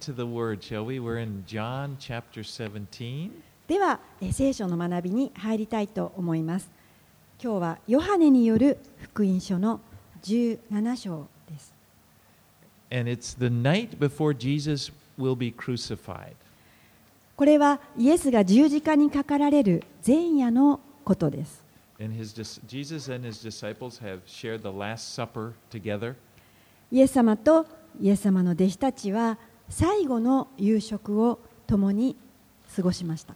into the Word, shall we? We're in John chapter 17. では、えー聖書の学びに入りたいと思います。今日はヨハネによる福音書の17章です。And it's the night before Jesus will be crucified. これはイエスが十字架にかかられる前夜のことです。And his, Jesus and his disciples have shared the Last Supper together. イエス様とイエス様の弟子たちは最後の夕食を共に過ごしました。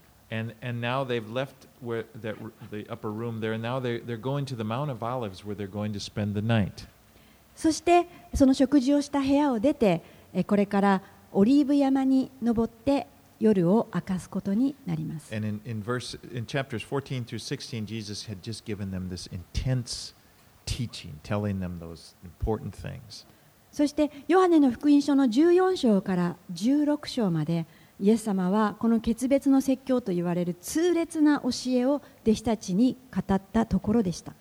そしてその食事をした部屋を出てこれからオリーブ山に登って夜を明かすことになります。そしてヨハネの福音書の14章から16章までイエス様はこの決別の説教と言われる痛烈な教えを弟子たちに語ったところでした。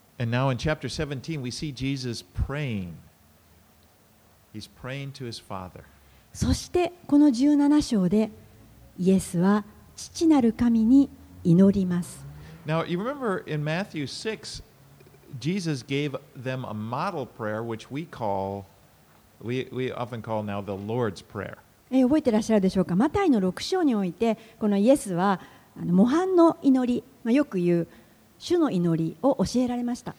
そしてこの17章でイエスは父なる神に祈ります。Now, you remember in Matthew 6, Jesus gave them a model prayer which we call we often call now the Lord's Prayer. 覚えてらっしゃるでしょうか、マタイの6章において、このイエスは模範の祈り、まあ、よく言う、主の祈りを教えられました。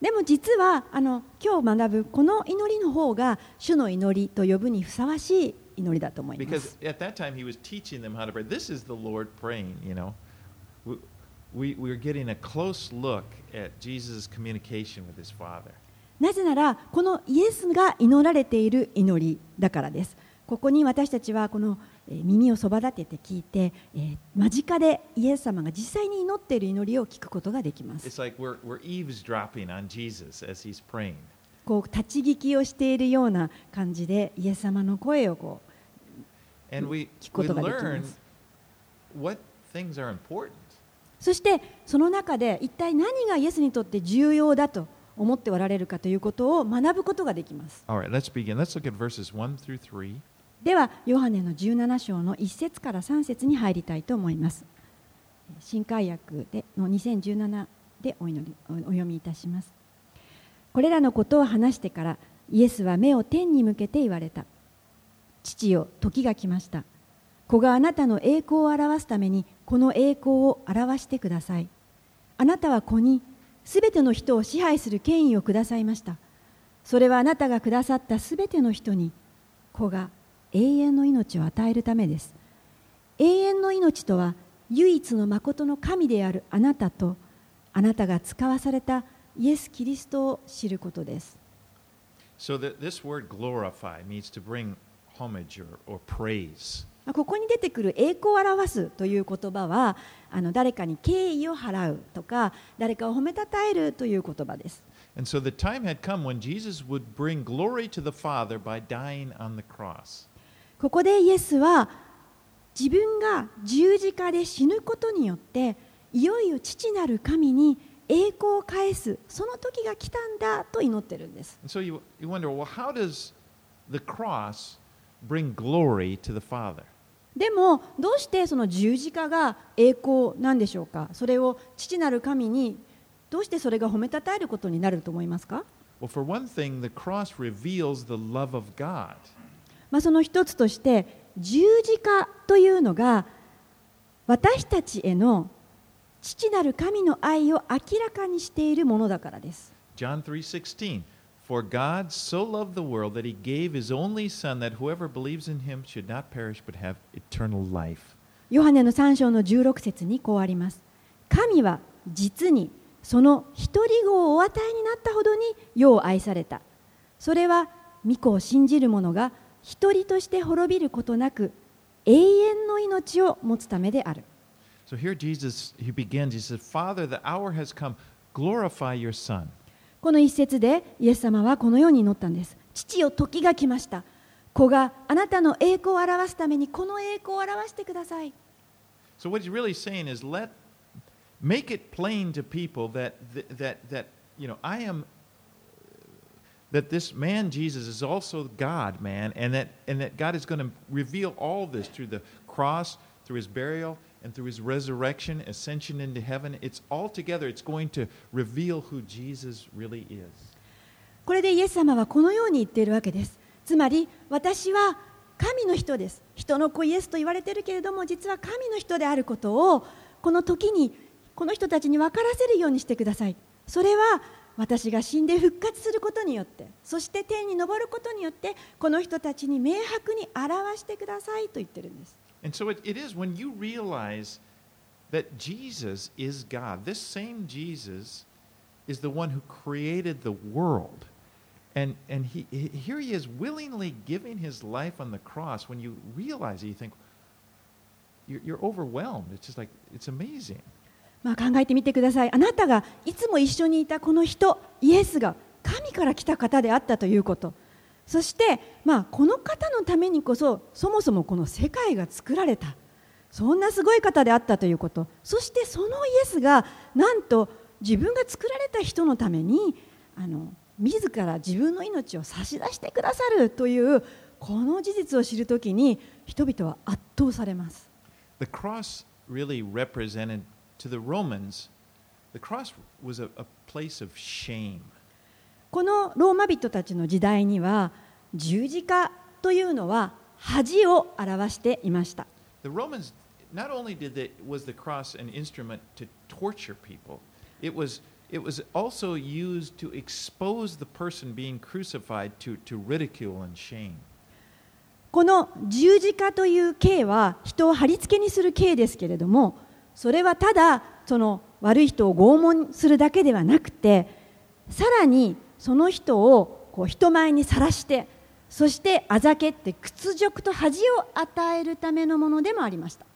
でも実は、あの今日学ぶこの祈りの方が、主の祈りと呼ぶにふさわしい祈りだと思います。なぜなら、このイエスが祈られている祈りだからです。ここに私たちはこの耳をそば立てて聞いて、間近でイエス様が実際に祈っている祈りを聞くことができます。Like、we're, we're on こう立ち聞きをしているような感じでイエス様の声を聞くことができます。そしてその中で一体何がイエスにとって重要だと思っておられるかということを学ぶことができます。All right, let's begin. Let's look at verses 1 through 3. ではヨハネの17章の1節から3節に入りたいと思います新海訳での2017でお祈りおお読みいたしますこれらのことを話してからイエスは目を天に向けて言われた父よ時が来ました子があなたの栄光を表すためにこの栄光を表してください。あなたは子にすべての人を支配する権威をくださいました。それはあなたがくださったすべての人に子が永遠の命を与えるためです。永遠の命とは唯一の誠の神であるあなたとあなたが使わされたイエス・キリストを知ることです。So that this word glorify means to bring homage or, or praise. まあここに出てくる栄光を表すという言葉はあの誰かに敬意を払うとか誰かを褒めたたえるという言葉です And so the time had come when Jesus would bring glory to the Father by dying on the cross. ここでイエスは自分が十字架で死ぬことによっていよいよ父なる神に栄光を返すその時が来たんだと祈ってるんです so you, you wonder, well, how does the cross bring glory to the Father? でもどうしてその十字架が栄光なんでしょうか？それを父なる神にどうしてそれが褒めたたえることになると思いますか、Well, for one thing, the cross reveals the love of God. まあ、その一つとして十字架というのが私たちへの父なる神の愛を明らかにしているものだからです。John 3:16 For God so loved the world that he gave his only son that whoever believes in him should not perish but have eternal life. ヨハネの3章の16節にこうあります。神は実にその一人子をお与えになったほどに世を愛された。それは御子を信じる者が一人として滅びることなく永遠の命を持つためである。So here Jesus he begins he says Father the hour has come glorify your son. この一節でイエス様はこのように祈ったんです。父よ時が来ました。子があなたの栄光を表すためにこの栄光を表してください。So what he's really saying is let make it plain to people that that that you know I am that this man Jesus is also God man and that and that God is going to reveal all this through the cross through his burial and through his resurrection ascension into heaven it's all together. It's going to reveal who Jesus really is. これでイエス様はこのように言っているわけです。つまり私は神の人です。人の子イエスと言われているけれども実は神の人であることをこの時にこの人たちに分からせるようにしてください。それは私が死んで復活することによってそして天に昇ることによってこの人たちに明白に表してくださいと言ってるんです。And so it, it is when you realize that Jesus is God, this same Jesus is the one who created the world. And, and he, he- here he is willingly giving his life on the cross. When you realize it, you think, you're, you're overwhelmed. It's just like, it's amazing. まあ、考えてみてくださいあなたがいつも一緒にいたこの人イエスが神から来た方であったということ そして、まあ、この方のためにこそそもそもこの世界が作られたそんなすごい方であったということそしてそのイエスがなんと自分が作られた人のためにあの自ら自分の命を差し出してくださるというこの事実を知るときに人々は圧倒されます。The cross really represented, to the Romans, the cross was a, a place of shame. このローマ人たちの時代には十字架というのは恥を表していました。この十字架という刑は人を貼り付けにする刑ですけれどもそれはただその悪い人を拷問するだけではなくてさらにその人をこう人前にさらしてそしてあざけって屈辱と恥を与えるためのものでもありました。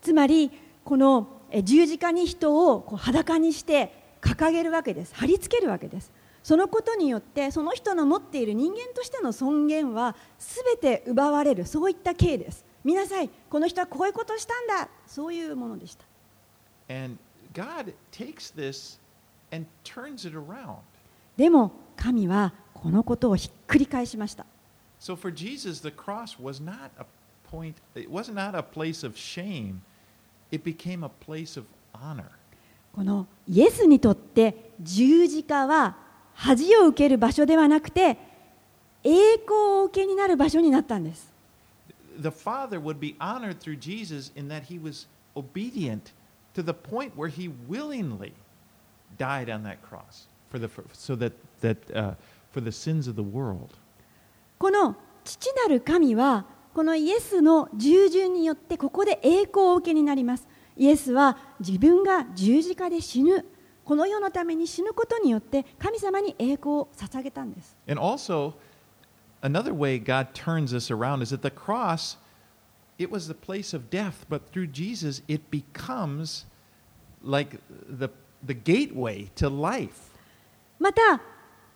つまり、この十字架に人を裸にして掲げるわけです、貼り付けるわけです。そのことによってその人の持っている人間としての尊厳は全て奪われるそういった刑です見なさいこの人はこういうことをしたんだそういうものでした And God takes this and turns it around. でも神はこのことをひっくり返しました So for Jesus, the cross was not a point, it was not a place of shame, it became a place of honor. このイエスにとって十字架は恥を受ける場所ではなくて栄光をお受けになる場所になったんです The Father would be honored through Jesus in that he was obedient to the point where he willingly died on that cross for the, so that, that, uh, for the sins of the world. この父なる神はこのイエスの従順によってここで栄光をお受けになりますイエスは自分が十字架で死ぬこの世のために死ぬことによって神様に栄光を捧げたんです And also, another way God turns this around is that the cross, it was the place of death, but through Jesus, it becomes like the, the gateway to life. また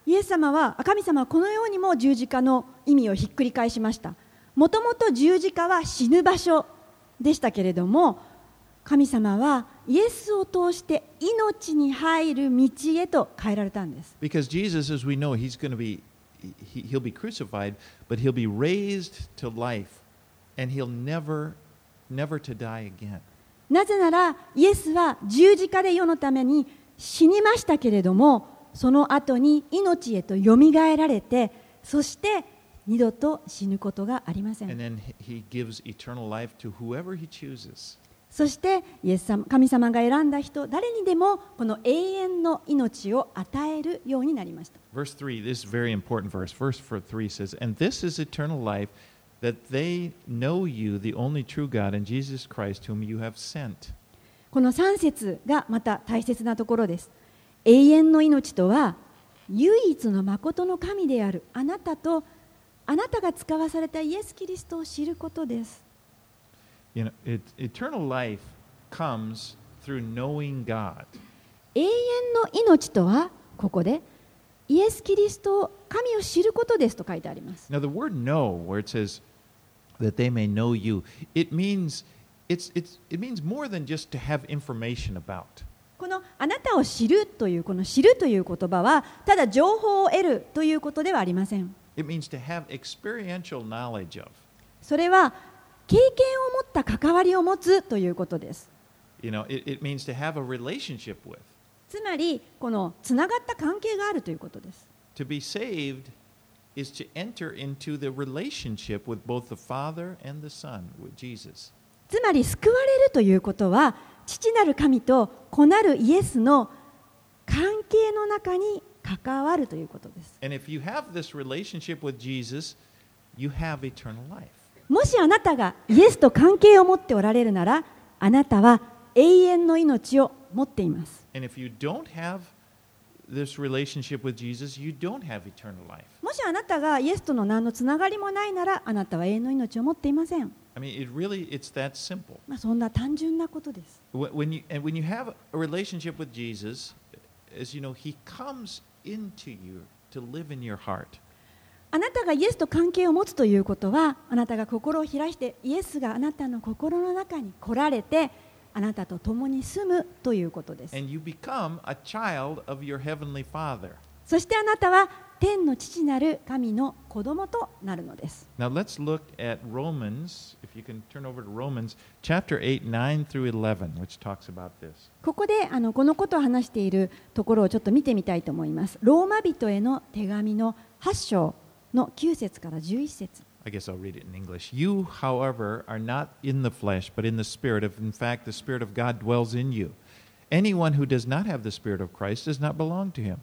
イエス様はあ神様はこのようにも十字架の意味をひっくり返しましたもともと十字架は死ぬ場所でしたけれども神様はイエスを通して命に入る道へと変えられたんです Because Jesus, as we know, he's going to be, he, he'll be crucified, but he'll be raised to life, and he'll never, never to die again. なぜならイエスは十字架で世のために死にましたけれどもその後に命へとよみがえられてそして二度と死ぬことがありません And then he gives eternal life to whoever he chooses. そしてイエス様神様が選んだ人誰にでもこの永遠の命を与えるようになりました Verse 3, this is very important verse. Verse 3 says, And this is eternal life, that they know you, the only true God, and Jesus Christ, whom you have sent. この3節がまた大切なところです永遠の命とは唯一の誠の神であるあなたとあなたが使わされたイエス・キリストを知ることです You know, it, eternal life comes through knowing God. 永遠の命とはここでイエス・キリストを神を知ることですと書いてあります Now, the word know, where it says that they may know you, it means, it's, it's, it means more than just to have information about. このあなたを知るというこの知るという言葉はただ情報を得るということではありません It means to have experiential knowledge of. それは経験を持った関わりを持つということです You know, it, it means to have a relationship with. つまりこのつながった関係があるということです To be saved is to enter into the relationship with both the Father and the Son, with Jesus. つまり救われるということは父なる神と子なるイエスの関係の中に関わるということです And if you have this relationship with Jesus, you have eternal life. もしあなたがイエスと関係を持っておられるならあなたは永遠の命を持っていますもしあなたがイエスとの何のつながりもないならあなたは永遠の命を持っていません。I あそんな単純なことです。あなたがイエスと関係を持つということはあなたが心を開してイエスがあなたの心の中に来られてあなたと共に住むということです.そしてあなたは天の父なる神の子供となるのです Now let's look at Romans, if you can turn over to Romans chapter 8, 9 through 11, which talks about this. ここであのこのことを話しているところをちょっと見てみたいと思いますローマ人への手紙の8章の9節から11節 I guess I'll read it in English. You, however, are not in the flesh, but in the Spirit. If in fact the Spirit of God dwells in you. Anyone who does not have the Spirit of Christ does not belong to him.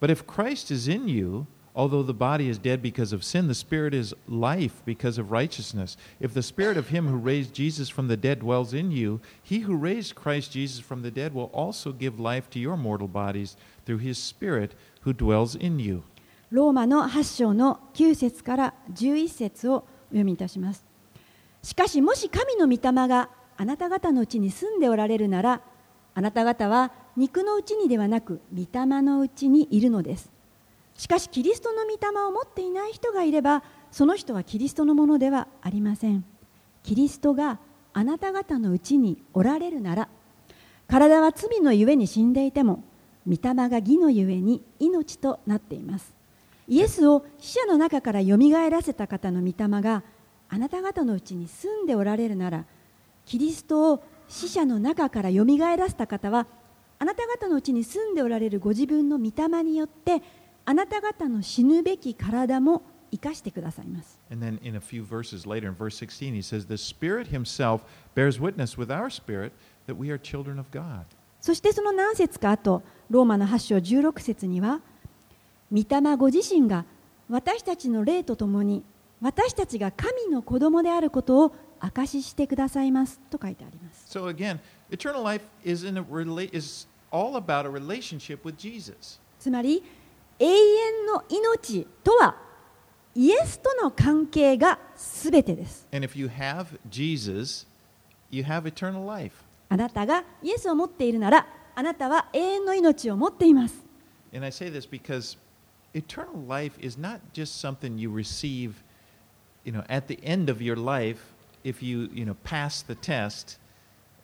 But if Christ is in you, although the body is dead because of sin, the Spirit is life because of righteousness. If the Spirit of him who raised Jesus from the dead dwells in you, he who raised Christ Jesus from the dead will also give life to your mortal bodies through his Spirit who dwells in you. ローマの8章の9節から11節をお読みいたします。しかしもし神の御霊があなた方のうちに住んでおられるならあなた方は肉のうちにではなく御霊のうちにいるのです。しかしキリストの御霊を持っていない人がいればその人はキリストのものではありません。キリストがあなた方のうちにおられるなら体は罪のゆえに死んでいても御霊が義のゆえに命となっています。イエスを死者の中からよみがえらせた方の御霊があなた方のうちに住んでおられるならキリストを死者の中からよみがえらせた方はあなた方のうちに住んでおられるご自分の御霊によってあなた方の死ぬべき体も生かしてくださいます And then in a few verses later, in verse 16, he says, The Spirit Himself bears witness with our spirit that we are children of God. そしてその何節か後ローマの8章16節には御霊ご自身が私たちの霊とともに私たちが神の子供であることを証ししてくださいますと書いてあります So again, eternal life is, in a rela- is all about a relationship with Jesus. つまり永遠の命とはイエスとの関係がすべてです And if you have Jesus, you have eternal life. あなたがイエスを持っているならあなたは永遠の命を持っています And I say this because eternal life is not just something you receive, you know, at the end of your life if you, you know, pass the test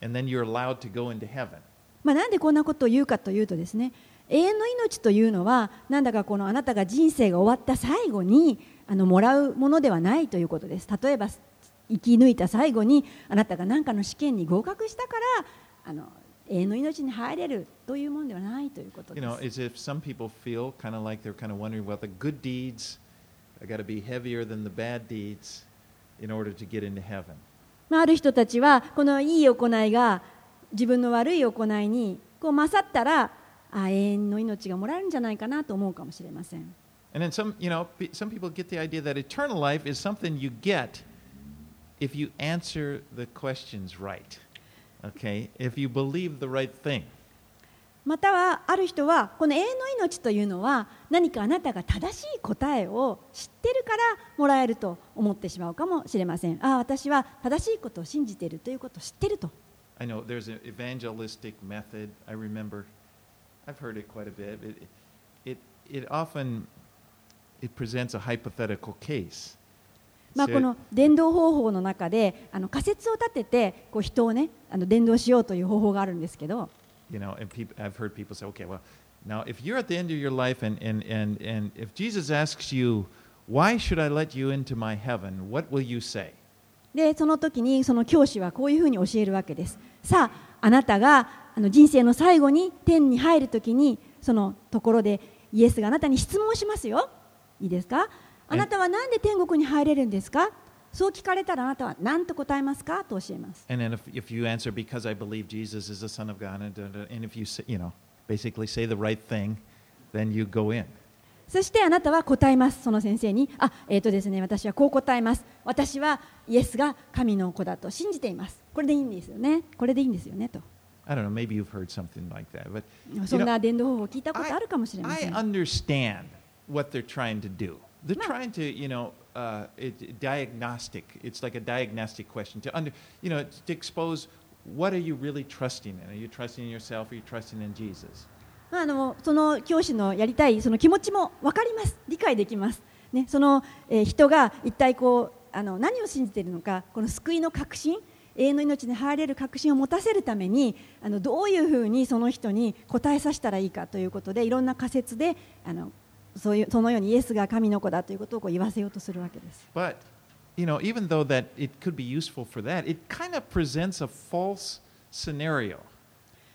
and then you're allowed to go into heaven. まあ、なんでこんなことを言うかというとですね永遠の命というのはなんだかこのあなたが人生が終わった最後にあのもらうものではないということです例えば生き抜いた最後にあなたが何かの試験に合格したからあの永遠の命に入れるというものではないということ You で know, す as if some people feel kind of like they're kind of wondering, well, the good deeds got to be heavier than the bad deeds in order to get into heaven. まあ、ある人たちはこのいい行いが自分の悪い行いにこう勝ったらあ永遠の命がもらえるんじゃないかなと思うかもしれません And then some, you know, some people get the idea that eternal life is something you get if you answer the questions right. Okay? If you believe the right thing. またはある人はこの永遠の命というのは何かあなたが正しい答えを知ってるからもらえると思ってしまうかもしれませんああ私は正しいことを信じているということを知っていると I know there's an evangelistic method. I remember, I've heard it quite a bit. It, it, it often it presents a hypothetical case. まあ、この伝道方法の中であの仮説を立ててこう人をねあの伝道しようという方法があるんですけど you know, and people, I've heard people say, okay, well, now if you're at the end of your life and, and, and, and if Jesus asks you, why should I let you into my heaven, what will you say? でその時にその教師はこういうふうに教えるわけですさああなたがあの人生の最後に天に入る時にそのところでイエスがあなたに質問しますよいいですかあなたは何で天国に入れるんですかそう聞かれたらあなたは何と答えますかと教えます And then if, if you answer, because I believe Jesus is the Son of God, and, and if you, say, you know, basically say the right thing, then you go in. そしてあなたは答えます、その先生に、あ、えーとですね、私はこう答えます、私はイエスが神の子だと信じています、これでいいんですよね、これでいいんですよねと、I don't know, maybe you've heard something like that. But そんな伝道方法を聞いたこと I, あるかもしれま I せん。understand what they're trying to do. They're trying to, you know, uh, it, diagnostic. It's like a diagnostic question to under, you know, to expose what are you really trusting in? Are you trusting in yourself? Or are you trusting in Jesus? まあ、あのその教師のやりたいその気持ちも分かります、理解できます、ね、その、えー人が一体こうあの何を信じているのか、この救いの確信、永遠の命に入れる確信を持たせるために、あのどういうふうにその人に答えさせたらいいかということで、いろんな仮説であのそ,ういうそのようにイエスが神の子だということをこう言わせようとするわけです。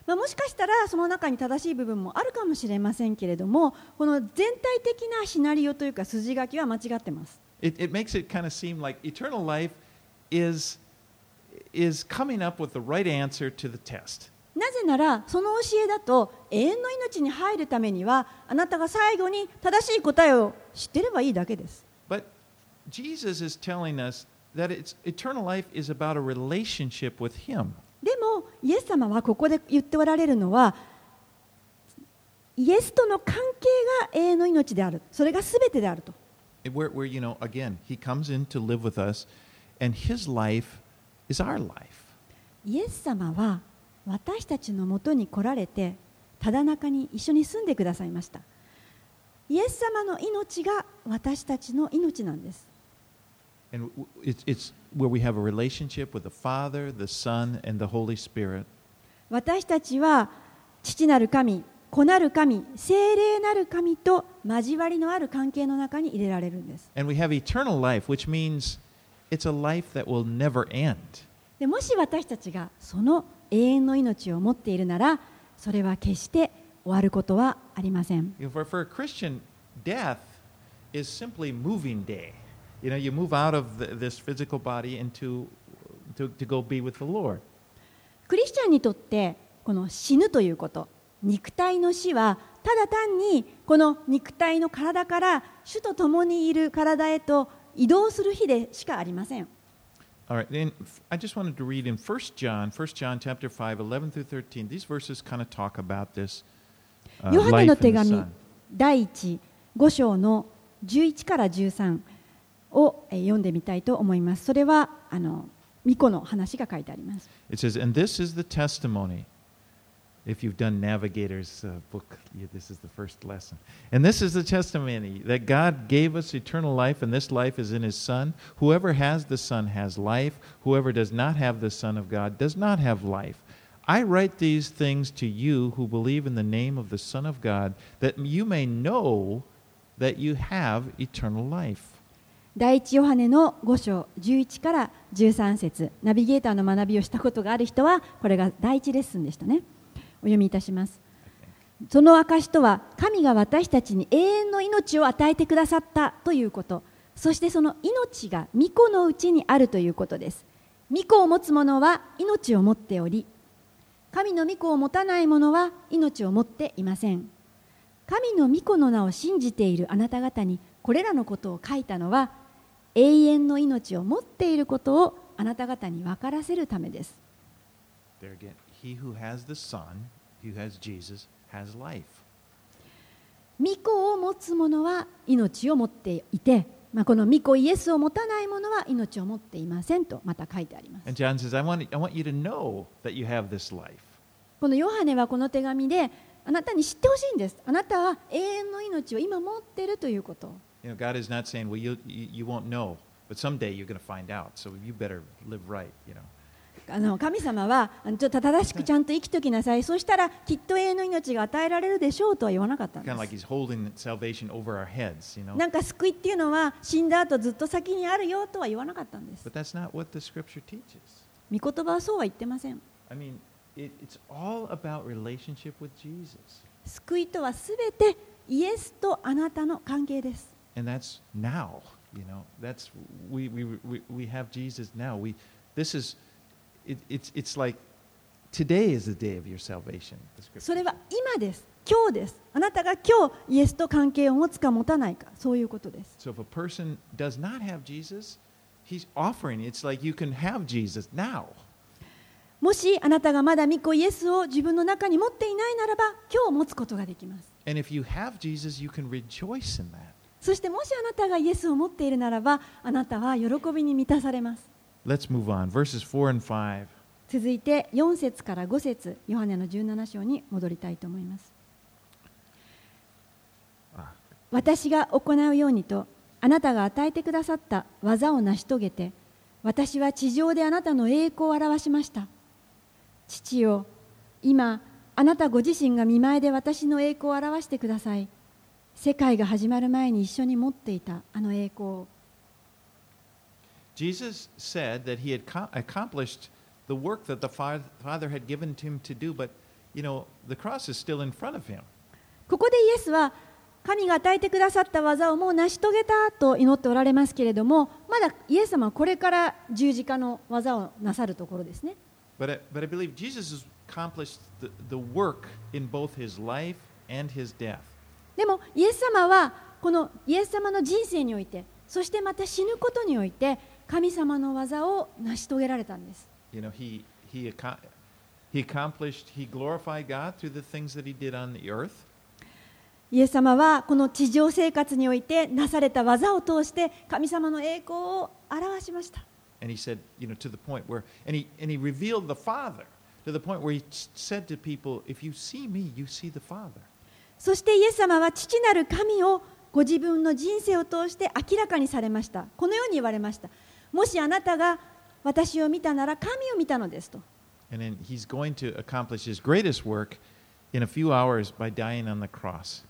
まあ、もしかしたらその中に正しい部分もあるかもしれませんけれども、この全体的なシナリオというか筋書きは間違ってます。It makes it kind of seem like eternal life is, is coming up with the right answer to the test. なぜならその教えだと永遠の命に入るためにはあなたが最後に正しい答えを知ってればいいだけです。But Jesus is telling us that it's, eternal life is about a relationship with Him. でもイエス様はここで言っておられるのはイエスとの関係が永遠の命であるそれが全てであると Where, where, you know, again, He comes in to live with us, and His life is our life. イエス様は私たちの元に来られてただ中に一緒に住んでくださいました。イエス様の命が私たちの命なんです。私たちは父なる神子なる神精霊なる神と交わりのある関係の中に入れられるんです。でもし私たちがその永遠の命を持っているならそれは決して終わることはありません。クリスチャンにとってこの死ぬということ、肉体の死はただ単にこの肉体の体から主とともにいる体へと移動する日でしかありません。All right, then I just wanted to read in 1 John, 1 John chapter 5, 11 through 13. These verses kind of talk about this uh, ヨハネの life 手 in the 紙 Son. 第1 5章の11から13をえー読んでみたいと思います。それはあの巫女の話が書いてあります。 It says, And this is the testimony. If you've done Navigator's uh, book, yeah, this is the first lesson. And this is the testimony that God gave us eternal life, and this life is in His Son. Whoever has the Son has life. Whoever does not have the Son of God does not have life. I write these things to you who believe in the name of the Son of God, that you may know that you have eternal life. 第一ヨハネの5章11から13節ナビゲーターの学びをしたことがある人はこれが第一レッスンでしたね お読みいたします。その証とは神が私たちに永遠の命を与えてくださったということ。そしてその命が御子のうちにあるということです。御子を持つ者は命を持っており神の御子を持たない者は命を持っていません。神の御子の名を信じているあなた方にこれらのことを書いたのは永遠の命を持っていることをあなた方に分からせるためです。He を持つ者は命を持っていて、この御子イエスを持たない者は命を持っていませんとまた書いてあります。このヨハネはこの手紙であなたに知ってほしいんです。あなたは永遠の命を今持っているということ。あの神様はちょっと正しくちゃんと生きときなさい、そうしたらきっと永遠の命が与えられるでしょうとは言わなかったんです。なんか救いっていうのは死んだ後ずっと先にあるよとは言わなかったんです。But not what the 御言葉はそうは言ってません。I mean, 救いとはすべてイエスとあなたの関係です。And that's now, you それは今です。今日です。あなたが今日、イエスと関係を持つか持たないか、そういうことです。of a person does not have Jesus, he's offering it's like you can have ですもしあなたがまだ御子イエスを自分の中に持っていないならば、今日持つことができます。そしてもしあなたがイエスを持っているならば、あなたは喜びに満たされます。Let's move on. Verses 4 and 5. 続いて4節から5節ヨハネの17章に戻りたいと思います。あ。私が行うようにとあなたが与えてくださった技を成し遂げて私は地上であなたの栄光を表しました。父よ今あなたご自身が見前で私の栄光を表してください。世界が始まる前に一緒に持っていたあの栄光を Jesus said that he had co- accomplished the work that the Fa- Father had given him to do, but you know, the cross is still in front of him. ここでイエスは神が与えてくださった技をもう成し遂げたと祈っておられますけれどもまだイエス様はこれから十字架の技をなさるところですね But I, but I believe Jesus has accomplished the, the work in both his life and his death. でもイエス様はこのイエス様の人生においてそしてまた死ぬことにおいて神様の技を成し遂げられたんです。イエス様はこの地上生活においてなされた技を通して神様の栄光を表しました。そしてイエス様は父なる神をご自分の人生を通して明らかにされました。このように言われました。もしあなたが私を見たなら神を見たのですと。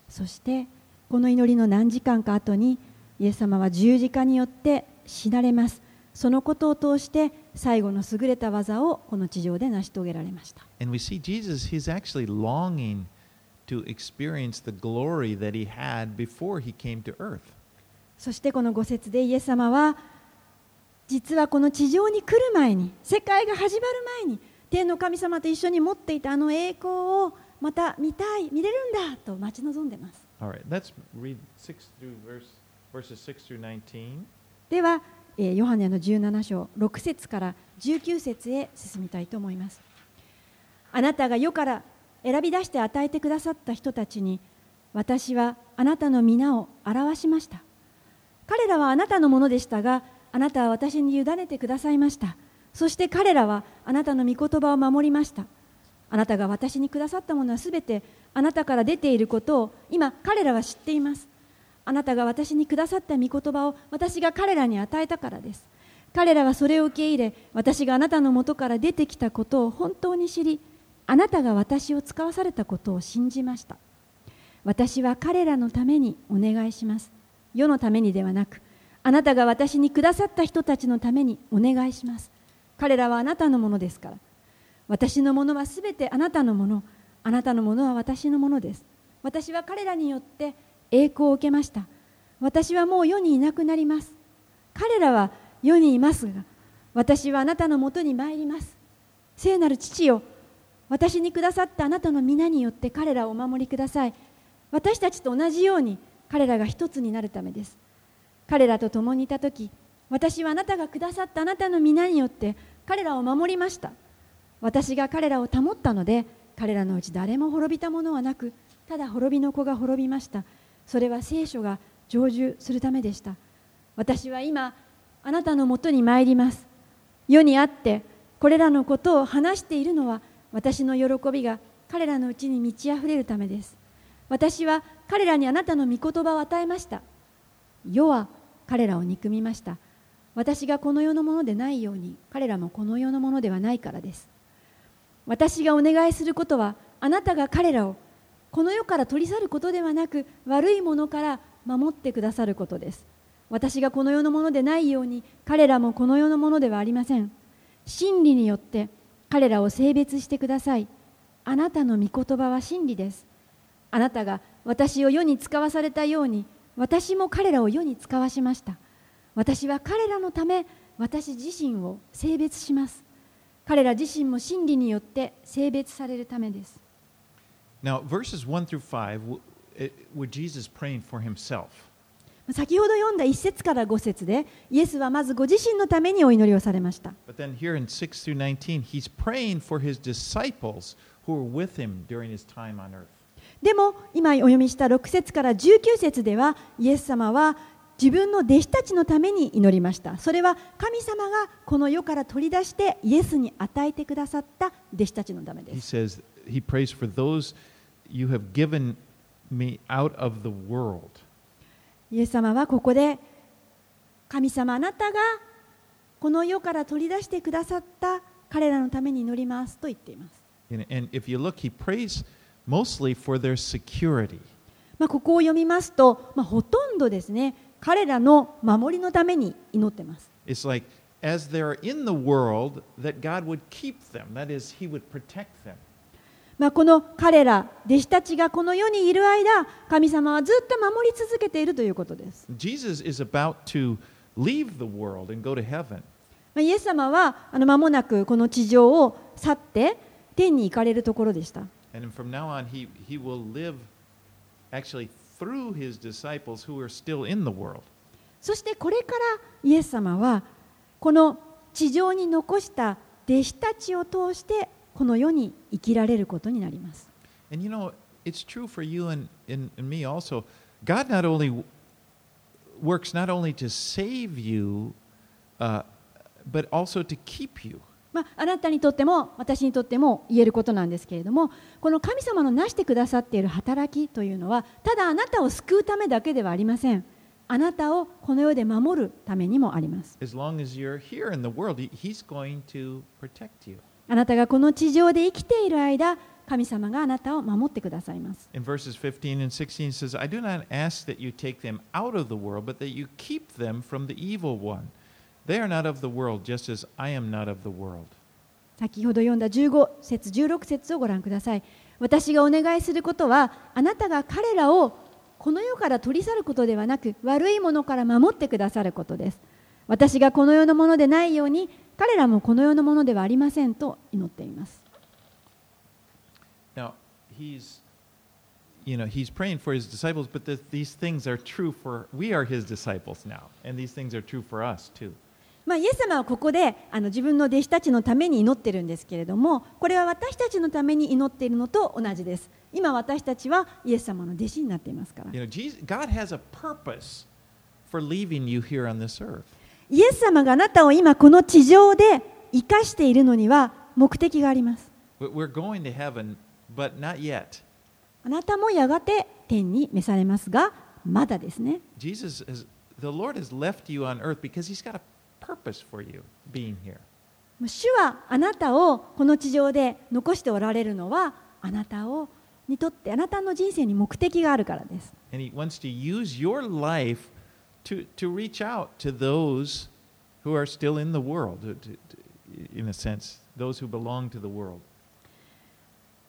そして、この祈りの何時間か後に、イエス様は十字架によって死なれます。そのことを通して、最後の優れた技をこの地上で成し遂げられました。そして、このご説でイエス様は、実はこの地上に来る前に世界が始まる前に天の神様と一緒に持っていたあの栄光をまた見たい見れるんだと待ち望んでいます。All right, let's read six through verse, verses 6 through 19. では、えーヨハネの17章6節から19節へ進みたいと思います。あなたが世から選び出して与えてくださった人たちに私はあなたの皆を表しました。彼らはあなたのものでしたがあなたは私に委ねてくださいました。そして彼らはあなたの御言葉を守りました。あなたが私にくださったものはすべてあなたから出ていることを今彼らは知っています。あなたが私にくださった御言葉を私が彼らに与えたからです。彼らはそれを受け入れ私があなたのもとから出てきたことを本当に知りあなたが私を使わされたことを信じました。私は彼らのためにお願いします。世のためにではなくあなたが私にくださった人たちのためにお願いします。彼らはあなたのものですから。私のものはすべてあなたのもの。あなたのものは私のものです。私は彼らによって栄光を受けました。私はもう世にいなくなります。彼らは世にいますが私はあなたのもとに参ります。聖なる父よ私にくださったあなたの皆によって彼らをお守りください。私たちと同じように彼らが一つになるためです。彼らと共にいた時私はあなたがくださったあなたの皆によって彼らを守りました。私が彼らを保ったので彼らのうち誰も滅びたものはなくただ滅びの子が滅びました。それは聖書が成就するためでした。私は今あなたのもとに参ります。世にあってこれらのことを話しているのは私の喜びが彼らのうちに満ち溢れるためです。私は彼らにあなたの御言葉を与えました。世は彼らを憎みました。私がこの世のものでないように彼らもこの世のものではないからです。私がお願いすることはあなたが彼らをこの世から取り去ることではなく悪いものから守ってくださることです。私がこの世のものでないように彼らもこの世のものではありません。真理によって彼らを性別してください。あなたの御言葉は真理です。あなたが私を世に使わされたように私も彼らを世に使わしました私は彼らのため私自身を性別します彼ら自身も真理によって性別されるためです Now, verses 1 through 5, w- it- with Jesus praying for himself. 先ほど読んだ1節から5節でイエスはまずご自身のためにお祈りをされました But then here in 6 through 19, he's praying for his disciples who were with him during his time on earth. でも今お読みした6節から19節ではイエス様は自分の弟子たちのために祈りました。それは神様がこの世から取り出してイエスに与えてくださった弟子たちのためで He す says, he prays for those you have given me out of the world. イエス様はここで神様あなたがこの世から取り出してくださった彼らのために祈りますと言っています。And, and if you look, he prays mostly for their security. まあ、ここを読みますと、まあ、ほとんどですね彼らの守りのために祈ってます It's like, as they're in the world, that God would keep them. That is, he would protect them. まあ、この彼ら弟子たちがこの世にいる間神様はずっと守り続けているということです、Jesus is about to leave the world and go to heaven. まあ、イエス様はあの間もなくこの地上を去って天に行かれるところでした And from now on, he, he will live actually through his disciples who are still in the world. そしてこれからイエス様はこの地上に残した弟子たちを通してこの世に生きられることになります And you know, it's true for you and, and, and me also. God not only w- works not only to save you, uh, but also to keep you. まあ、なたにとっても私にとっても言えることなんですけれどもこの神様のなしてくださっている働きというのはただあなたを救うためだけではありません。あなたをこの世で守るためにもあります。あなたがこの地上で生きている間神様があなたを守ってくださいます。They are not of the world, just as I am not of the world. 先ほど読んだ15節16節をご覧ください私がお願いすることはあなたが彼らをこの世から取り去ることではなく悪いものから守ってくださることです私がこの世のものでないように彼らもこの世のものではありませんと祈っています Now, he's you know, he's praying for his disciples, but th- these things are true for we are his disciples now, and these things are true for us too. ま、イエス様はここであの自分の弟子たちのために祈っているんですけれどもこれは私たちのために祈っているのと同じです。今私たちはイエス様の弟子になっていますから。You know, Jesus, イエス様があなたを今この地上で生かしているのには目的があります。あなたもやがて天に召されますがまだですね。主はあなたをこの地上で残しておられるのはあなたをにとってあなたの人生に目的があるからです。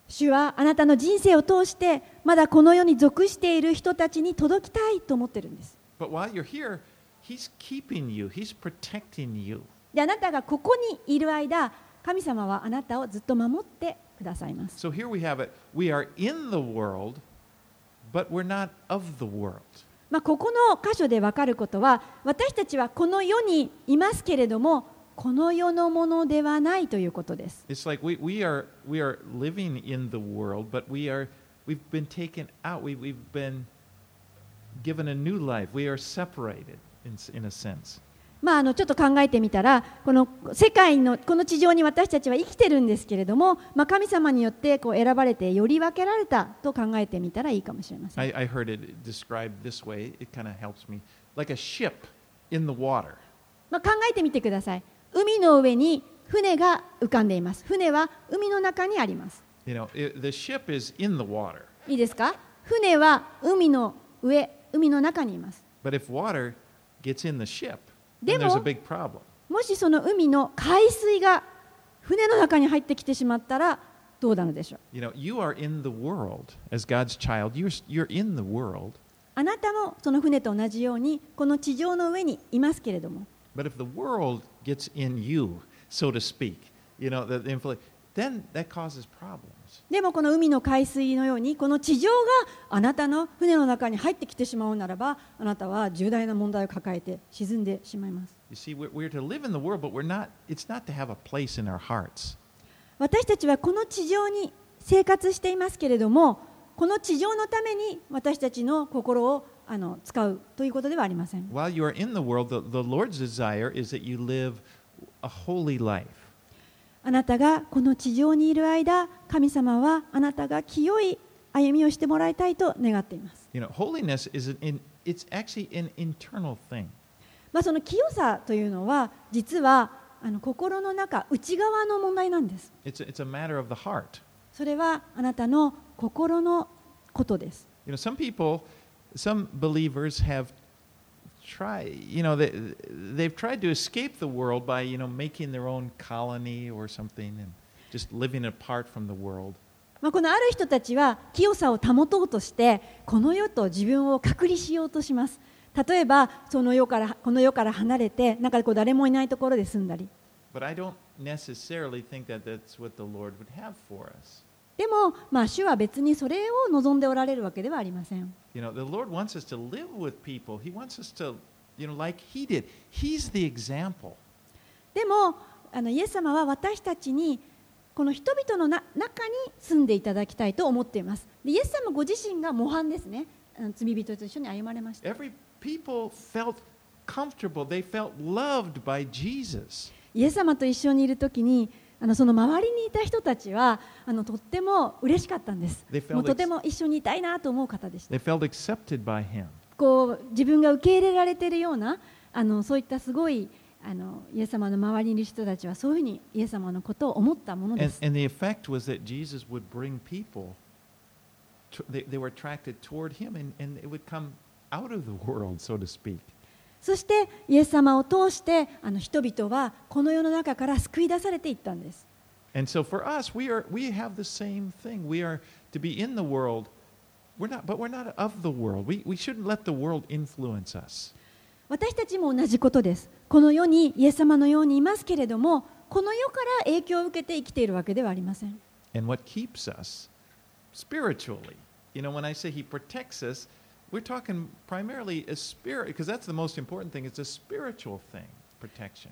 主はあなたの人生を通してまだこの世に属している人たちに届きたいと思っているんです。あなたがここにいる間神様はあなたをずっと守ってくださいます。まここの箇所でわかることは私たちはこの世にいますけれどもこの世のものではないということです。まあ、あのちょっと考えてみたらこの世界のこの地上に私たちは生きてるんですけれども、まあ、神様によってこう選ばれてより分けられたと考えてみたらいいかもしれません。I, I heard it described this way. It kind of helps me. Like a ship in the water. まあ、考えてみてください海の上に船が浮かんでいます船は海の中にあります You know, the ship is in the water. いいですか？船は海の上海の中にいます But if water gets in the ship, then で there's a も big problem. もしその海の海水が船の中に入ってきてしまったらどうなのでしょう You know, you are in the world as God's child. You're, you're in the world. あなたもその船と同じようにこの地上の上にいますけれども But if the world gets in you, so to speak, you know, the, the then that causes problems. でもこの海の海水のようにこの地上があなたの船の中に入ってきてしまうならばあなたは重大な問題を抱えて沈んでしまいます。私たちはこの地上に生活していますけれどもこの地上のために私たちの心をあの使うということではありません。あなたがこの地上にいる間神様はあなたが清い歩みをしてもらいたいと願っています。まその清さというのは実はあの心の中内側の問題なんです。それはあなたの心のことです。Tried, you know, they, they've tried to escape the world by, you know, making their own colony or something and just living apart from the world. まあ、このある人たちは清さを保とうとしてこの世と自分を隔離しようとします例えばその世からこの世から離れてなんかこう誰もいないところで住んだり But I don't necessarily think that that's what the Lord would have for us. でも、まあ、主は別にそれを望んでおられるわけではありません。でも、あのイエス様は私たちにこの人々のな中に住んでいただきたいと思っています。イエス様ご自身が模範ですね。罪人と一緒に歩まれました。イエス様と一緒にいるときに、あのその周りにいた人たちはあのとっても嬉しかったんです。もうとても一緒にいたいなと思う方でした。こう自分が受け入れられているようなあのそういったすごいあのイエス様の周りにいる人たちはそういうふうにイエス様のことを思ったものです。And, and the Out of the world, so to speak. そしてイエス様を通してあの人々はこの世の中から救い出されていったんです And so for us, we, are, we have the same thing. We are to be in the world, we're not, but we're not of the world. We, we shouldn't let the world influence us. 私たちも同じことですこの世にイエス様のようにいますけれどもこの世から影響を受けて生きているわけではありません And what keeps us spiritually, you know, when I say He protects us, we're talking primarily a spirit, because that's the most important thing. It's a spiritual thing, protection.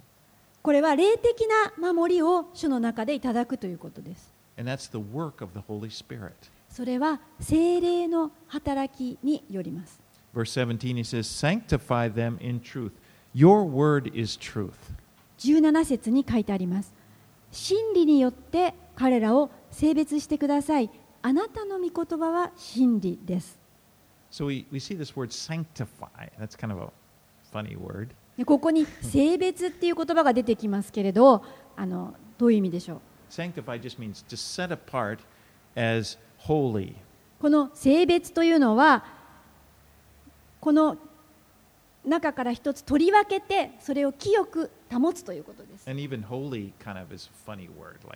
これは霊的な守りを主の中でいただくということです And that's the work of the Holy Spirit. それは精霊の働きによります Verse 17, he says, Sanctify them in truth. Your word is truth. 17節に書いてあります真理によって彼らを性別してくださいあなたの御言葉は真理です So we, we see this word sanctify. That's kind of a funny word. ここに 性別っていう言葉が出てきますけれど、あのどういう意味でしょう？この性別というのは、この中から一つ取り分けて、それを清く保つということです。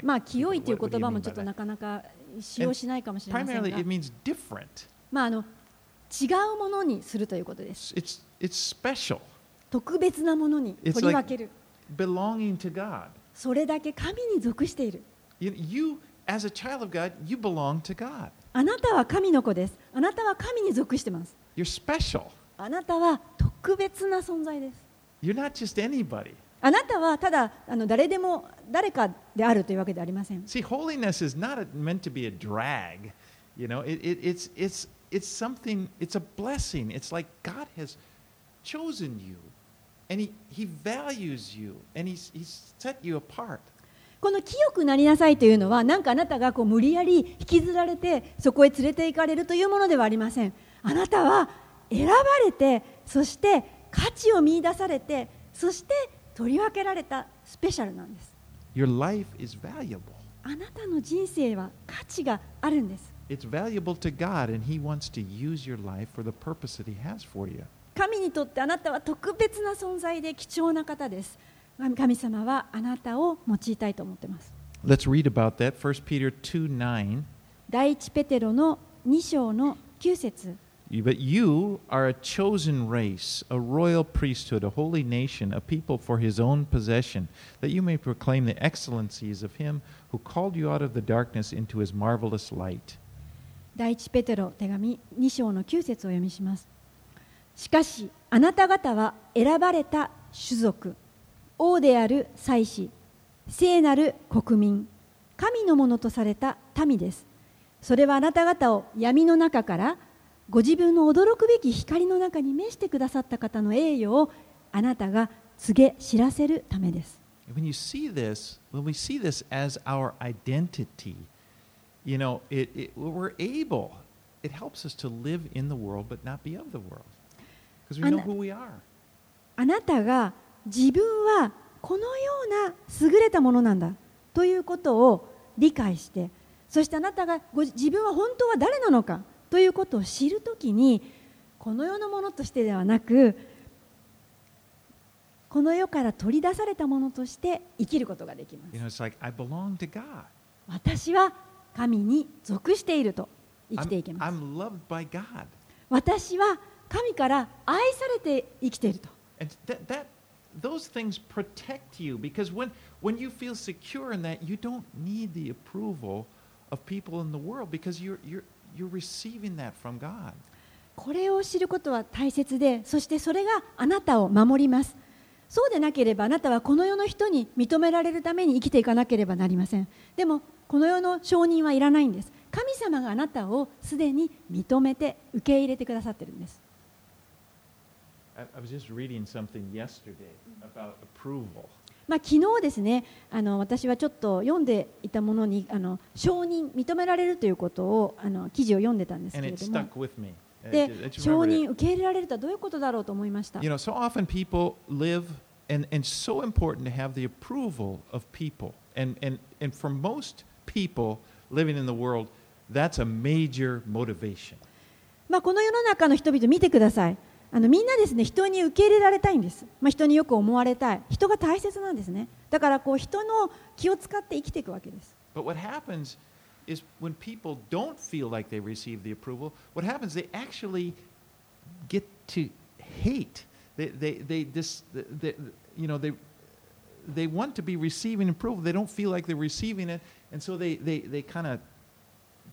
まあ、清いという言葉もちょっとなかなか使用しないかもしれませんが。まあ、あの違うものにするということです。特別なものに取り分ける。それだけ神に属している。あなたは神の子です。あなたは神に属しています。あなたは特別な存在です。あなたはただあの誰でも誰かであるというわけではありません。It's something, it's a blessing. It's like God has chosen you and he, he values you, and he's, he's set you apart. この清くなりなさいというのはなんかあなたがこう無理やり引きずられてそこへ連れて行かれるというものではありませんあなたは選ばれてそして価値を見出されてそして取り分けられたスペシャルなんです Your life is valuable. あなたの人生は価値があるんです It's valuable to God, and He wants to use your life for the purpose that He has for you. 神にとってあなたは特別な存在で貴重な方です神様はあなたを用いたいと思っています Let's read about that. 1 Peter 2 9. 第一ペテロの2章の9節 But you are a chosen race, a royal priesthood, a holy nation, a people for his own possession, that you may proclaim the excellencies of him who called you out of the darkness into his marvelous light. 第一ペテロ手紙2章の9節を読みします。しかしあなた方は選ばれた種族王である祭司聖なる国民神のものとされた民です。それはあなた方を闇の中からご自分の驚くべき光の中に召してくださった方の栄誉をあなたが告げ知らせるためです。When you see this, when we see this as our identity, you know, it, it, we're able. It helps us to live in the world, but not be of the world. あなたが自分はこのような優れたものなんだということを理解してそしてあなたが自分は本当は誰なのかということを知るときにこの世のものとしてではなくこの世から取り出されたものとして生きることができます。私は神に属していると生きていけます.私は神から愛されて生きていると those things protect you because when, when you feel secure in that, you don't need the approval of people in the world because you're, you're, you're receiving that from God. これを知ることは大切でそしてそれがあなたを守りますそうでなければあなたはこの世の人に認められるために生きていかなければなりませんでもこの世の承認はいらないんです。神様があなたをすでに認めて受け入れてくださってるんです。まあ、昨日ですねあの、私はちょっと読んでいたものにあの承認、認められるということをあの記事を読んでたんですけれ、承認、受け入れられるとはどういうことだろうと思いました？You know, so living in the world, that's a major motivation. まあ、この世の中の人々見てくださいあのみんなですね人に受け入れられたいんです、まあ、人によく思われたい人が大切なんですねだからこう人の気を使って生きていくわけです But what happens is when people don't feel like they receive the approval, what happens, they actually get to hate. They, they, they, dis, they, you know, they, they want to be receiving approval. They don't feel like they're receiving it, and so they, they, they kind of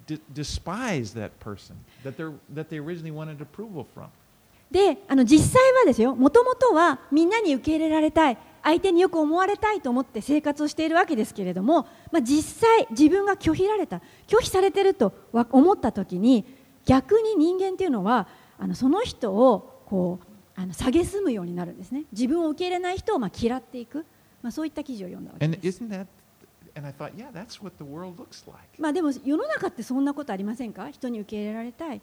d- despise that person that, they're, that they originally wanted approval from. であの実際はですよもともとはみんなに受け入れられたい相手によく思われたいと思って生活をしているわけですけれども、まあ、実際自分が拒否られた拒否されてると思った時に逆に人間っていうのはあのその人をこうあの蔑むようになるんですね自分を受け入れない人をまあ嫌っていく、まあ、そういった記事を読んだで。まあでも世の中ってそんなことありませんか？人に受け入れられたい。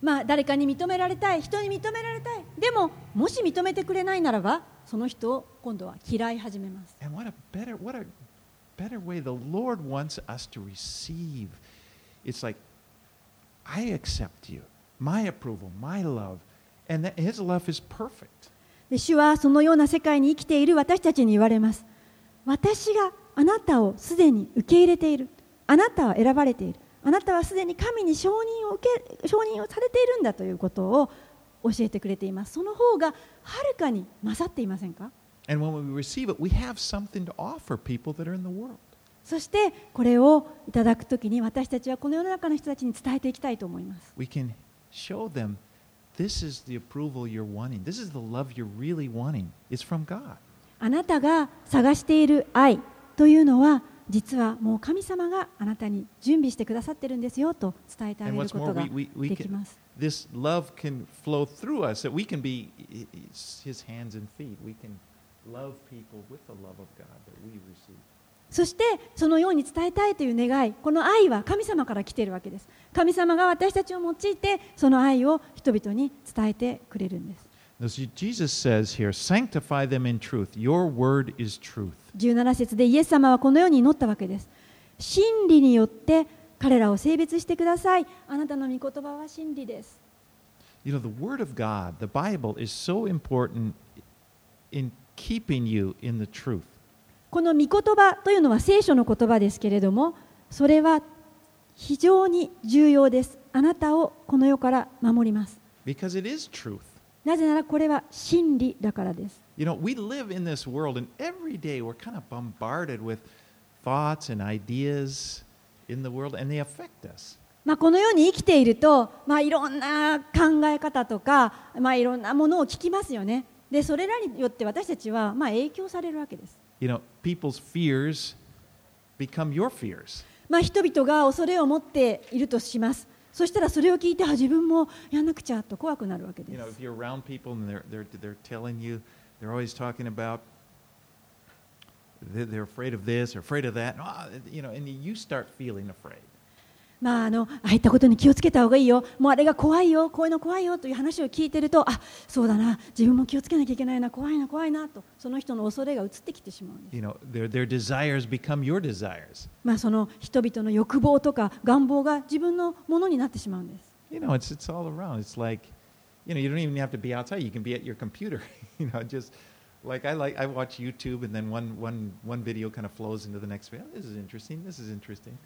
まあ誰かに認められたい、人に認められたい。でも、もし認めてくれないならば、その人を今度は嫌い始めます。Better way the Lord wants us to receive. It's like I accept you, my approval, my love, and that His love is perfect. で主はそのような世界に生きている私たちに言われます。私があなたをすでに受け入れている。あなたは選ばれている。あなたはすでに神に承認を受け承認をされているんだということを教えてくれています。その方がはるかに勝っていませんか？And when we receive it, we have something to offer people that are in the world. そしてこれをいただくときに私たちはこの世の中の人たちに伝えていきたいと思います we can show them this is the approval you're wanting. This is the love you're really wanting. It's from God. あなたが探している愛と というのは実はもう神様があなたに準備してくださってるんですよと伝えてあ And げる what's こ more, とが we, we, we でき can, ます。 this love can flow through us, that we can be his hands and feet. We can love people with the love of God that we receive. そしてそのように伝えたいという願いこの愛は神様から来ているわけです神様が私たちを用いてその愛を人々に伝えてくれるんです Jesus says here, sanctify them in truth. Your word is truth. 17節でイエス様はこのように祈ったわけです真理によって彼らを性別してくださいあなたの御言葉は真理です You know, the word of God, the Bible, is so important in keeping you in the truth. この御言葉というのは聖書の言葉ですけれどもそれは非常に重要ですあなたをこの世から守ります Because it is truth. なぜならこれは真理だからです You know, we live in this world, and every day we're kind of bombarded with thoughts and ideas in the world, and they affect us. まあ、このように生きていると、まあ、いろんな考え方とか、まあ、いろんなものを聞きますよね。で、それらによって私たちは、まあ、影響されるわけです。You know, people's fears become your fears. まあ、人々が恐れを持っているとします。そしたらそれを聞いて、あ自分もやんなくちゃと怖くなるわけで You know, す if。you're around people and they're, they're, they're telling you, they're always talking about, they're, they're afraid of this or afraid of that, ah, you know, and you start feeling afraid. まあ、あのああいったことに気をつけた方がいいよ、もうあれが怖いよ、こういうの怖いよという話を聞いてると、あそうだな、自分も気をつけなきゃいけないな、怖いな、怖いなと、その人の恐れが移ってきてしまうんです。You know, their, their desires become your desires. まあ、その人々の欲望とか願望が自分のものになってしまうんです。You know, it's, it's all around. It's like, you know, you don't even have to be outside. You can be at your computer. you know, just like I like, I watch YouTube and then one, one, one video kind of flows into the next video. This is interesting. This is interesting.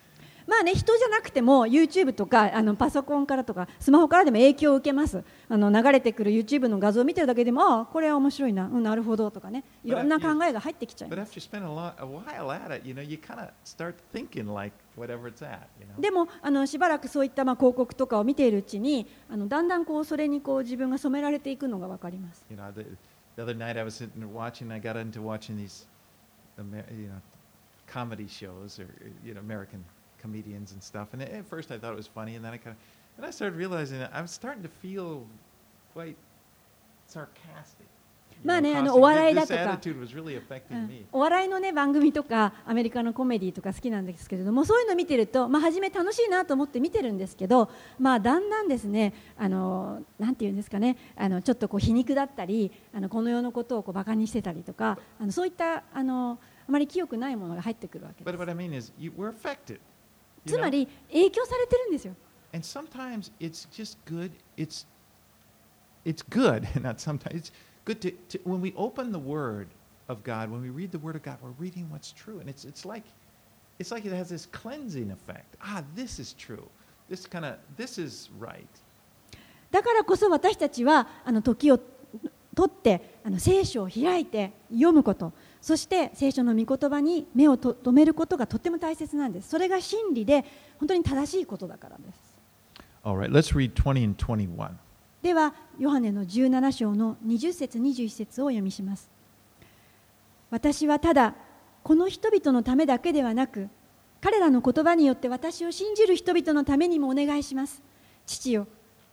まあね、人じゃなくても YouTube とかあのパソコンからとかスマホからでも影響を受けますあの流れてくる YouTube の画像を見てるだけでもこれは面白いな、うん、なるほどとかねいろんな考えが入ってきちゃいます。でもあのしばらくそういったまあ広告とかを見ているうちにあのだんだんこうそれにこう自分が染められていくのが分かります。comedians and stuff. And まあね、あのお笑いだとか、う、お笑いの、ね、番組とかアメリカのコメディとか好きなんですけれどもそういうの見てると、まあ、初め楽しいなと思って見てるんですけど、まあ、だんだんですねあのなんて言うんですかねあのちょっとこう皮肉だったりあのこの世のことをこうバカにしてたりとかあのそういったあ,のあまり清くないものが入ってくるわけです。つま?り影響されてるんですよ And sometimes it's just good. It's it's good, not sometimes. It's good to, to when we open the Word of God, when we read the Word of God, we're reading what's true, and it's it's like it's like it has this cleansing effect. Ah, this is true. This kind of this is right. だからこそ私たちはあの時を取ってあの聖書を開いて読むことそして聖書の御言葉に目をと留めることがとっても大切なんです。それが真理で本当に正しいことだからです。Right, let's read 20 and 21. ではヨハネの17章の20節21節をお読みします。私はただこの人々のためだけではなく彼らの言葉によって私を信じる人々のためにもお願いします。父よ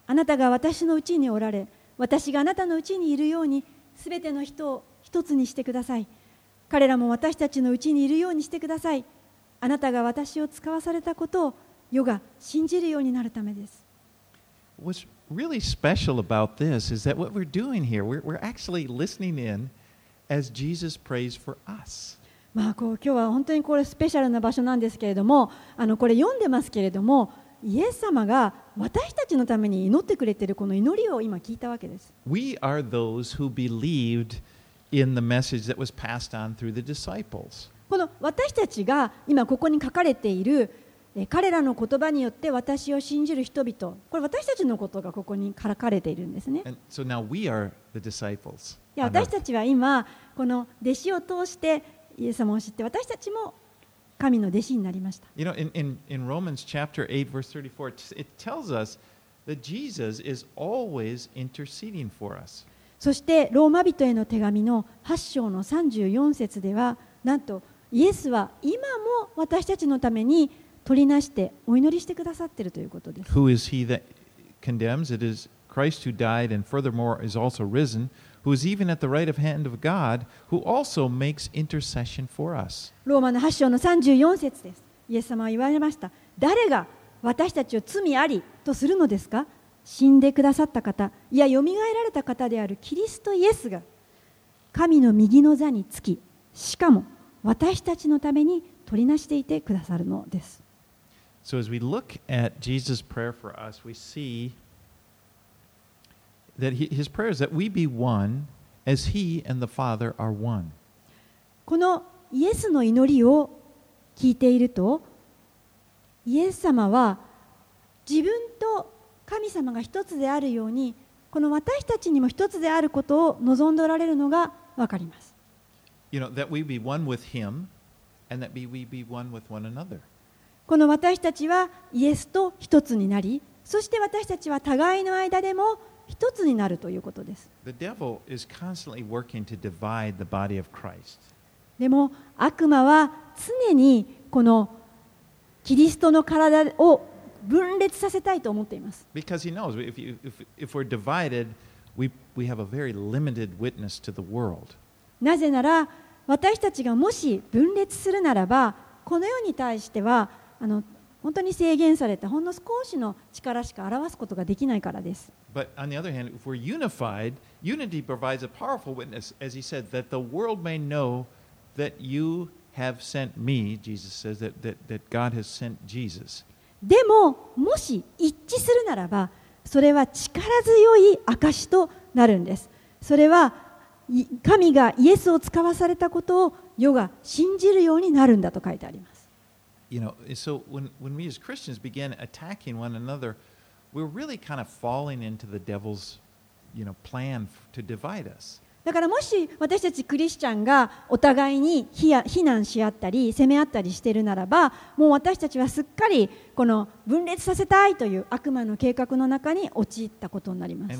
あなたが私のうちにおられ私があなたのうちにいるようにすべての人を一つにしてください彼らも私たちのうちにいるようにしてくださいあなたが私を使わされたことを世が信じるようになるためです What's really special about this is that what we're doing here, we're, we're actually listening in as Jesus prays for us. まあ、こう今日は本当にこれスペシャルな場所なんですけれどもあのこれ読んでますけれどもイエス様が私たちのために祈ってくれているこの祈りを今聞いたわけです。We are those who believed in the message that was passed on through the disciples. この私たちが今ここに書かれているえ彼らの言葉によって私を信じる人々これ私たちのことがここに書かれているんですね。So now we are the disciples. いや私.たちは今この弟子を通してイエス様を知って私たちも神の弟子になりました。You know, in, in, in Romans chapter 8, verse 34, it, it tells us that Jesus is always interceding for us. そしてローマ人への手紙の8章の34節ではなんとイエスは今も私たちのために取りなしてお祈りしてくださっているということです。Who is he that condemns? It is Christ who died and furthermore is also risen, who is even at the right of hand of God, who also makes intercession for us. ローマの8章の34節です。イエス様は言われました。誰が私たちを罪ありとするのですか死んでくださった方、いや、よみがえられた方であるキリストイエスが、神の右の座につき、しかも私たちのために取りなしていてくださるのです。So as we look at Jesus' prayer for us, we see that he, his prayer is that we be one as he and the Father are one. このイエスの祈りを聞いているとイエス様は自分と神様が一つであるようにこの私たちにも一つであることを望んでおられるのが分かります。この私たちはイエスと一つになりそして私たちは互いの間でも一つになるということです。でも悪魔は常にこのキリストの体を分裂させたいと思っています。Because he knows if, you, if, if we're divided, we, we have a very limited witness to the world. なぜなら私たちがもし分裂するならばこの世に対してはあの本当に制限されたほんの少しの力しか表すことができないからです。But on the other hand, if we're unified, unity provides a powerful witness, as he said, that the world may know that you have sent me, Jesus says, that, that, that God has sent Jesus. でももし一致するならばそれは力強い証となるんです。それは神がイエスを使わされたことを世が信じるようになるんだと書いてあります。You know, so when, when we as Christians begin attacking one another, we're really kind of falling into the devil's, you know, plan to divide us. だからもし私たちクリスチャンがお互いに非難し合ったり責め合ったりしているならばもう私たちはすっかりこの分裂させたいという悪魔の計画の中に陥ったことになります.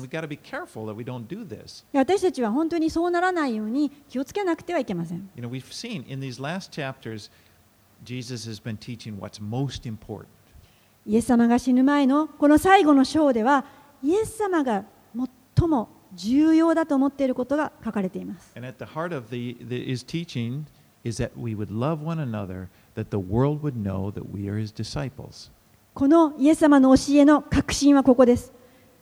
私たちは本当にそうならないように気をつけなくてはいけません You know, we've seen in these last chapters, Jesus has been teaching what's most important. イエス様が死ぬ前のこの最後の章ではイエス様が最も重要だと思っていることが書かれています。このイエス様の教えの核心はここです。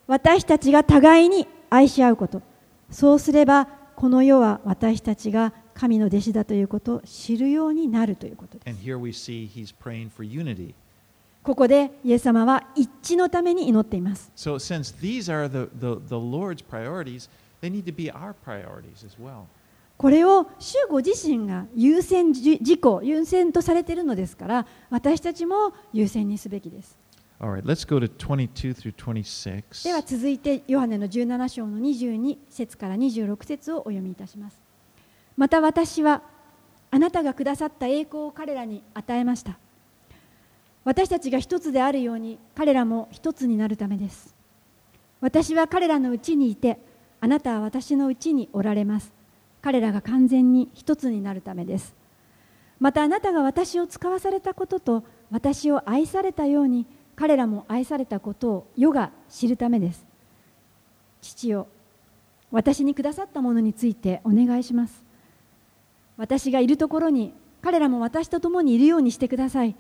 私たちが互いに愛し合うこと。そうすれば、この世は私たちが神の弟子だということを知るようになるということです。ここでイエス様は一致のために祈っています。So since these are the, the, the Lord's priorities, they need to be our priorities as well. これを主ご自身が優先事事項、優先とされているのですから、私たちも優先にすべきです。Right, let's go to 22 through 26. では続いてヨハネの17章の22節から26節をお読みいたしますまた私はあなたがくださった栄光を彼らに与えました私たちが一つであるように彼らも一つになるためです。私は彼らのうちにいてあなたは私のうちにおられます。彼らが完全に一つになるためです。またあなたが私を使わされたことと私を愛されたように彼らも愛されたことを世が知るためです。父よ私にくださったものについてお願いします。私がいるところに彼らも私と共にいるようにしてください。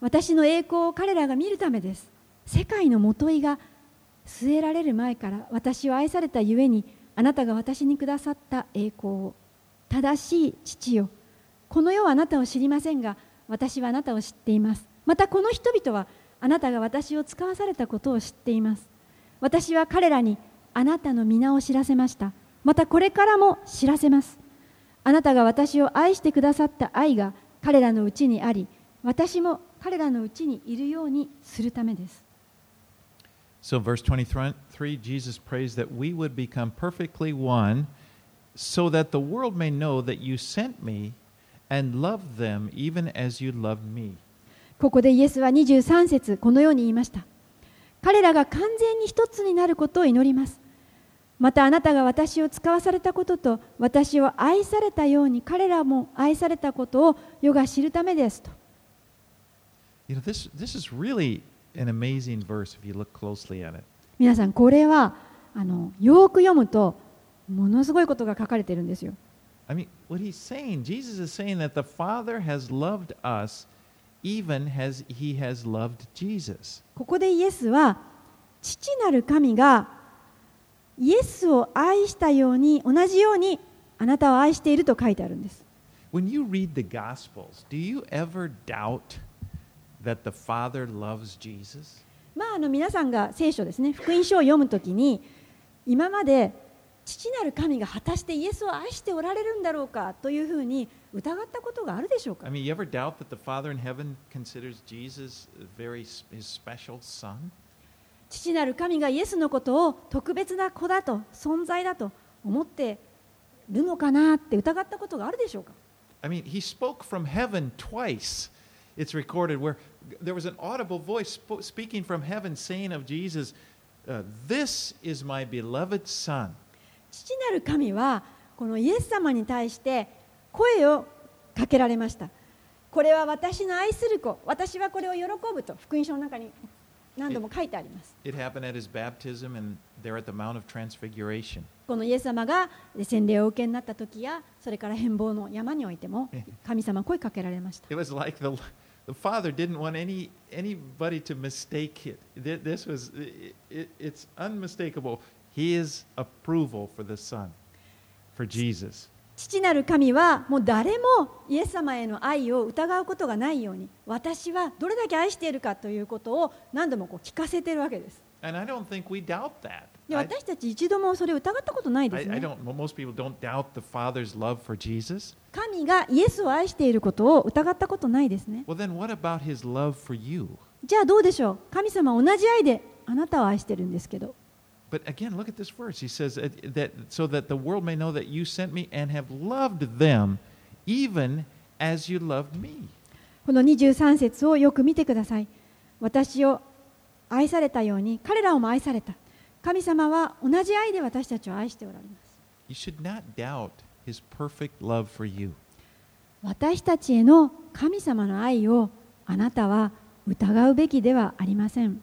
私の栄光を彼らが見るためです。世界のもといが据えられる前から私を愛されたゆえにあなたが私にくださった栄光を。正しい父よ。この世はあなたを知りませんが私はあなたを知っています。またこの人々はあなたが私を使わされたことを知っています。私は彼らにあなたの皆を知らせました。またこれからも知らせます。あなたが私を愛してくださった愛が彼らのうちにあり私も彼らのうちにいるようにするためです So, verse 23, Jesus prays that we would become perfectly one so that the world may know that you sent me and loved them even as you loved me. ここでイエスは23節このように言いました彼らが完全に一つになることを祈りますまたあなたが私を使わされたことと私を愛されたように彼らも愛されたことを世が知るためですと You know, this, this is really an amazing verse if you look closely at it. 皆さんこれはあのよく読むとものすごいことが書かれているんですよ I mean, what he's saying, Jesus is saying that the Father has loved us even as he has loved Jesus. ここでイエスは父なる神がイエスを愛したように同じようにあなたを愛していると書いてあるんです When you read the Gospels, do you ever doubt まあ、あの皆さんが聖書ですね、福音書を読むときに、今まで父なる神が果たしてイエスを愛しておられるんだろうかというふうに疑ったことがあるでしょうか？I mean, you ever doubt 父なる神がイエスのことを特別な子だと存在だと思っているのかなって疑ったことがあるでしょうか？I mean, he spoke from heaven twice. It's recorded where there was an audible voice speaking from heaven saying of Jesus, uh, This is my beloved Son. 父なる神はこのイエス様に対して声をかけられましたこれは私の愛する子私はこれを喜ぶと福音書の中に何度も書いてあります It happened at his baptism and there at the Mount of Transfiguration. このイエス様が洗礼をお受けになった時やそれから変貌の山においてもえ神様は声かけられました It was like the, the Father didn't want any, anybody to mistake it. Th- This was, it, it's unmistakable. His approval for the Son, for Jesus. 父なる神はもう誰もイエス様への愛を疑うことがないように私はどれだけ愛しているかということを何度もこう聞かせているわけです And I don't think we doubt that. で I- 私たち一度もそれを疑ったことないで I, す I ね don't. Most people don't doubt the Father's love for Jesus. 神がイエスを愛していることを疑ったことないですね Well, then what about His love for you? じゃあどうでしょう神様は同じ愛であなたを愛してるんですけど But again, look at this verse. He says that so that the world may know that you sent me and have loved them, even as you loved me. この23節をよく見てください私を愛されたように彼らをも愛された神様は同じ愛で私たちを愛しておられます。私たちへの神様の愛をあなたは疑うべきではありません。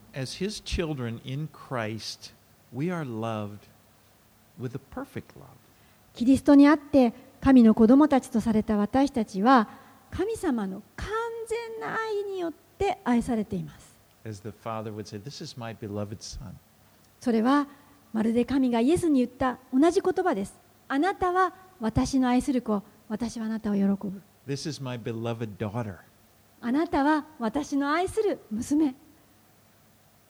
キリストにあって神の子供たちとされた私たちは神様の完全な愛によって愛されています。それはまるで神がイエスに言った同じ言葉ですあなたは私の愛する子私はあなたを喜ぶ This is my beloved daughter. あなたは私の愛する娘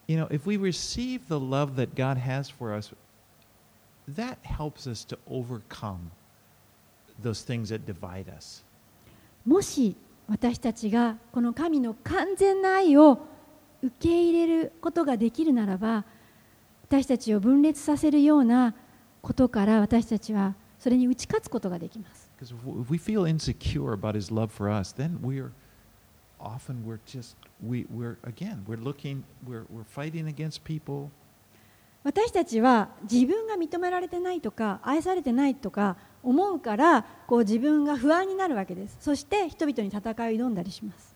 You know, if we receive the love that God has for us, that helps us to overcome those things that divide us. もし私たちがこの神の完全な愛を受け入れることができるならば私たちを分裂させるようなことから私たちはそれに打ち勝つことができます。私たちは自分が認められてないとか愛されてないとか思うからこう自分が不安になるわけです。そして人々に戦いを挑んだりします。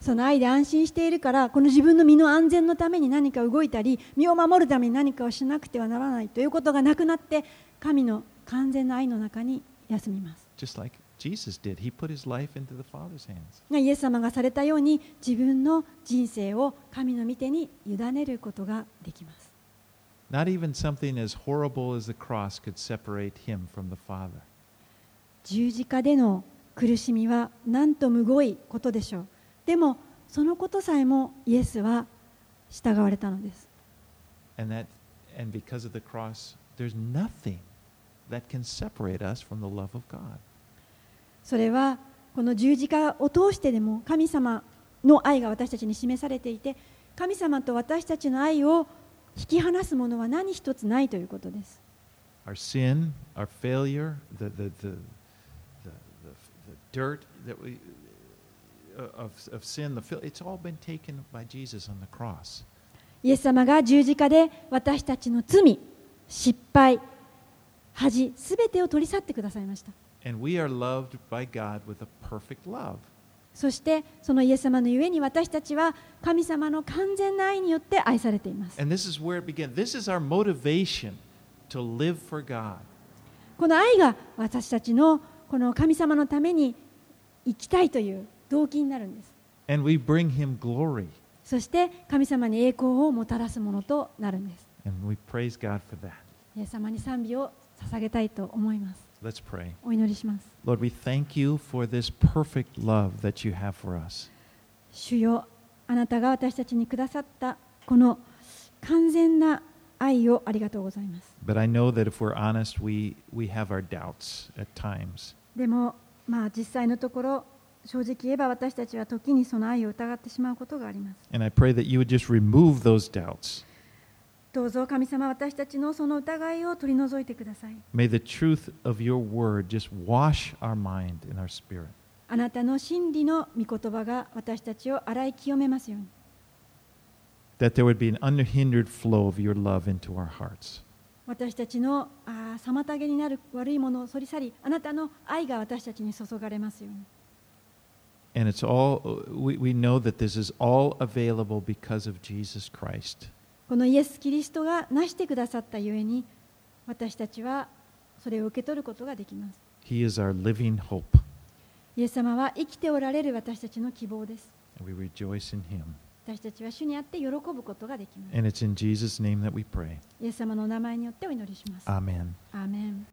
その愛で安心しているからこの自分の身の安全のために何か動いたり身を守るために何かをしなくてはならないということがなくなって神の完全な愛の中に休みます Just like Jesus did. He put his life into the Father's hands. イエス様がされたように自分の人生を神の御手に委ねることができます Not even something as horrible as the cross could separate him from the Father. 十字架での苦しみはなんとむごいことでしょうでもそのことさえもイエスは従われたのです。それはこの十字架を通してでも神様の愛が私たちに示されていて神様と私たちの愛を引き離すものは何一つないということです。of, イエス様が十字架で私たちの罪、失敗、恥、全てを取り去ってくださいました。そして、そのイエス様のゆえに私たちは神様の完全な愛によって愛されています。この愛が私たちのこの神様のために生きたいという。動機になるんです。And we bring Him glory. そして神様に栄光をもたらすものとなるんです。And we praise God for that. イエス様に賛美を捧げたいと思います。Let's pray. お祈りします。Lord, we thank you for this perfect love that you have for us. 主よあなたが私たちにくださったこの完全な愛をありがとうございます。But I know that if we're honest, we, we have our doubts at times. でも、まあ、実際のところ正直言えば私たちは時にその愛を疑ってしまうことがあります。どうぞ神様私たちのその疑いを取り除いてください。あなたの真理の御言葉が私たちを洗い清めますように。That there would be an unhindered flow of your And it's all, we, we know that this is all available because of Jesus Christ. このイエス・キリストがなしてくださったゆえに、私たちはそれを受け取ることができます。He is our living hope. イエス様は生きておられる私たちの希望です。We rejoice in him. 私たちは主にあって喜ぶことができます。And it's in Jesus' name that we pray. イエス様のお名前によってお祈りします。Amen. アーメン